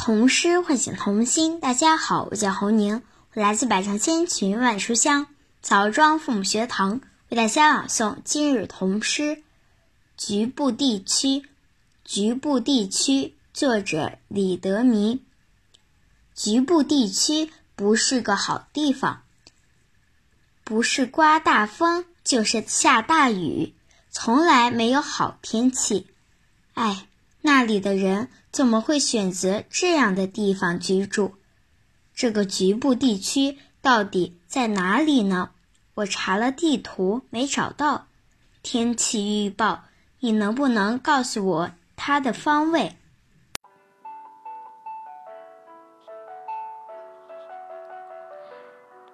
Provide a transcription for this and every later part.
童诗唤醒童心。大家好，我叫侯宁，我来自百城千群万书香枣庄父母学堂，为大家朗诵今日童诗。局部地区，局部地区，作者李德民。局部地区不是个好地方，不是刮大风，就是下大雨，从来没有好天气。哎。那里的人怎么会选择这样的地方居住？这个局部地区到底在哪里呢？我查了地图没找到。天气预报，你能不能告诉我它的方位？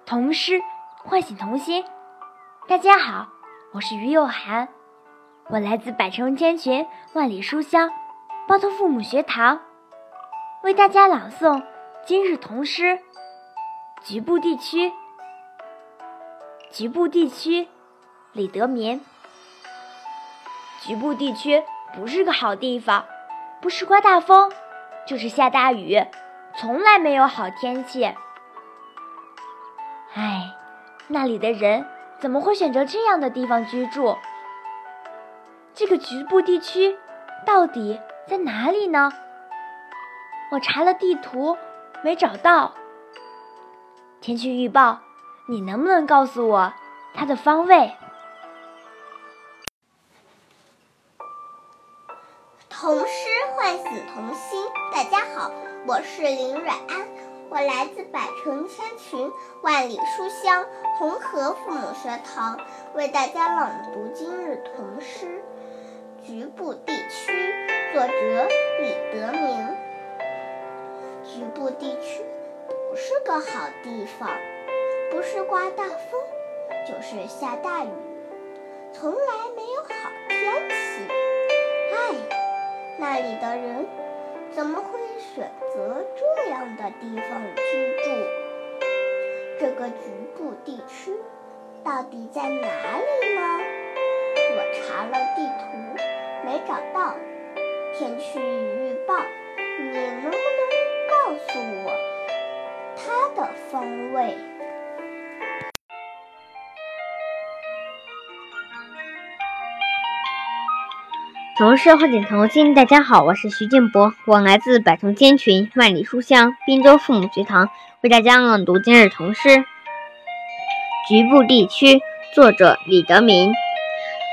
童诗唤醒童心。大家好，我是于幼涵，我来自百城千群万里书香。包头父母学堂为大家朗诵今日童诗。局部地区，局部地区，李德民。局部地区不是个好地方，不是刮大风，就是下大雨，从来没有好天气。唉，那里的人怎么会选择这样的地方居住？这个局部地区到底？在哪里呢？我查了地图，没找到。天气预报，你能不能告诉我它的方位？童诗唤醒童心，大家好，我是林软安，我来自百城千群万里书香红河父母学堂，为大家朗读今日童诗。局部地区。作者李德明。局部地区不是个好地方，不是刮大风，就是下大雨，从来没有好天气。唉，那里的人怎么会选择这样的地方居住？这个局部地区到底在哪里呢？我查了地图，没找到。天气预报，你能不能告诉我它的方位？童诗唤醒童心，大家好，我是徐静博，我来自百城千群万里书香滨州父母学堂，为大家朗读今日童诗。局部地区，作者李德民。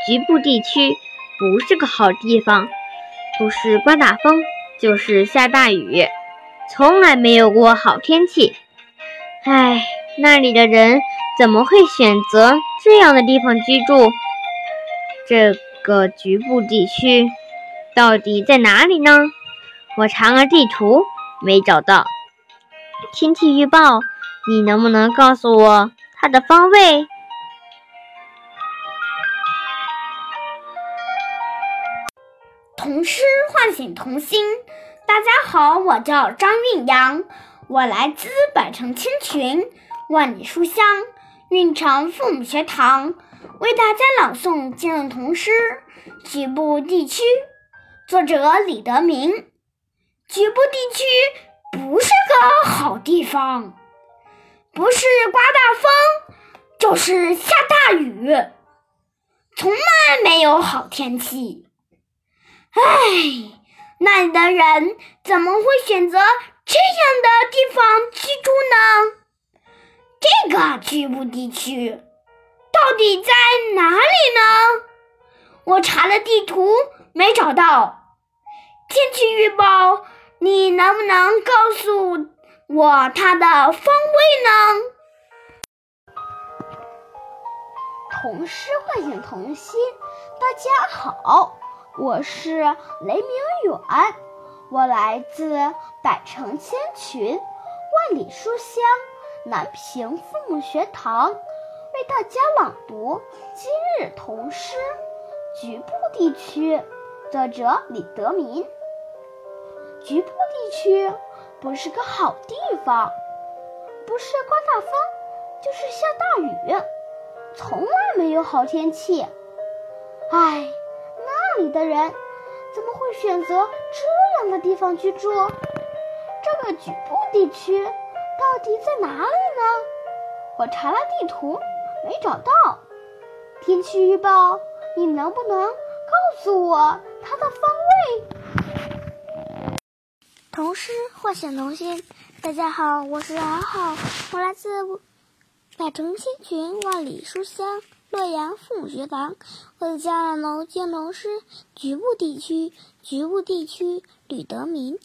局部地区不是个好地方。不是刮大风，就是下大雨，从来没有过好天气。唉，那里的人怎么会选择这样的地方居住？这个局部地区到底在哪里呢？我查了地图，没找到。天气预报，你能不能告诉我它的方位？童诗唤醒童心，大家好，我叫张韵阳，我来自百城千群万里书香运城父母学堂，为大家朗诵今日童诗《局部地区》，作者李德明。局部地区不是个好地方，不是刮大风，就是下大雨，从来没有好天气。唉，那里的人怎么会选择这样的地方居住呢？这个局部地区到底在哪里呢？我查了地图没找到。天气预报，你能不能告诉我它的方位呢？童诗唤醒童心，大家好。我是雷明远，我来自百城千群万里书香南平父母学堂，为大家朗读今日童诗《局部地区》，作者李德民。局部地区不是个好地方，不是刮大风，就是下大雨，从来没有好天气。唉。那里的人怎么会选择这样的地方居住？这个局部地区到底在哪里呢？我查了地图，没找到。天气预报，你能不能告诉我它的方位？童诗唤醒童心。大家好，我是阿浩，我来自百城千群，万里书香。洛阳父母学堂，我的家朗农建农师局部地区，局部地区吕德民。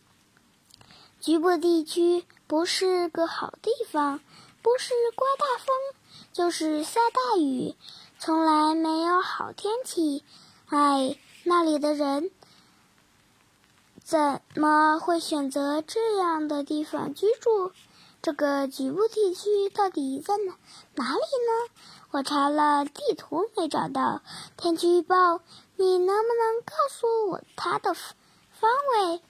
局部地区不是个好地方，不是刮大风，就是下大雨，从来没有好天气。唉，那里的人怎么会选择这样的地方居住？这个局部地区到底在哪哪里呢？我查了地图没找到。天气预报，你能不能告诉我它的方位？